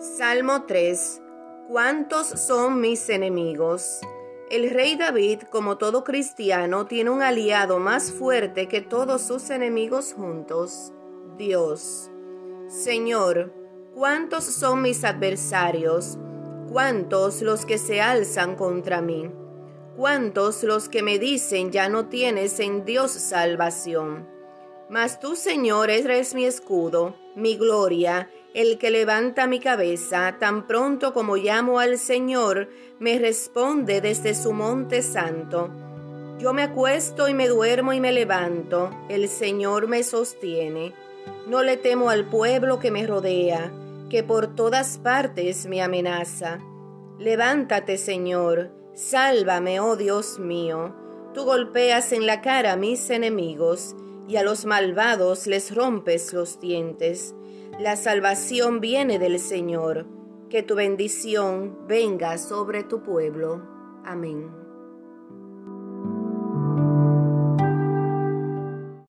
Salmo 3. ¿Cuántos son mis enemigos? El rey David, como todo cristiano, tiene un aliado más fuerte que todos sus enemigos juntos, Dios. Señor, ¿cuántos son mis adversarios? ¿Cuántos los que se alzan contra mí? ¿Cuántos los que me dicen ya no tienes en Dios salvación? Mas tú, Señor, eres mi escudo, mi gloria, el que levanta mi cabeza, tan pronto como llamo al Señor, me responde desde su monte santo. Yo me acuesto y me duermo y me levanto, el Señor me sostiene. No le temo al pueblo que me rodea, que por todas partes me amenaza. Levántate, Señor, sálvame, oh Dios mío. Tú golpeas en la cara a mis enemigos, y a los malvados les rompes los dientes. La salvación viene del Señor. Que tu bendición venga sobre tu pueblo. Amén.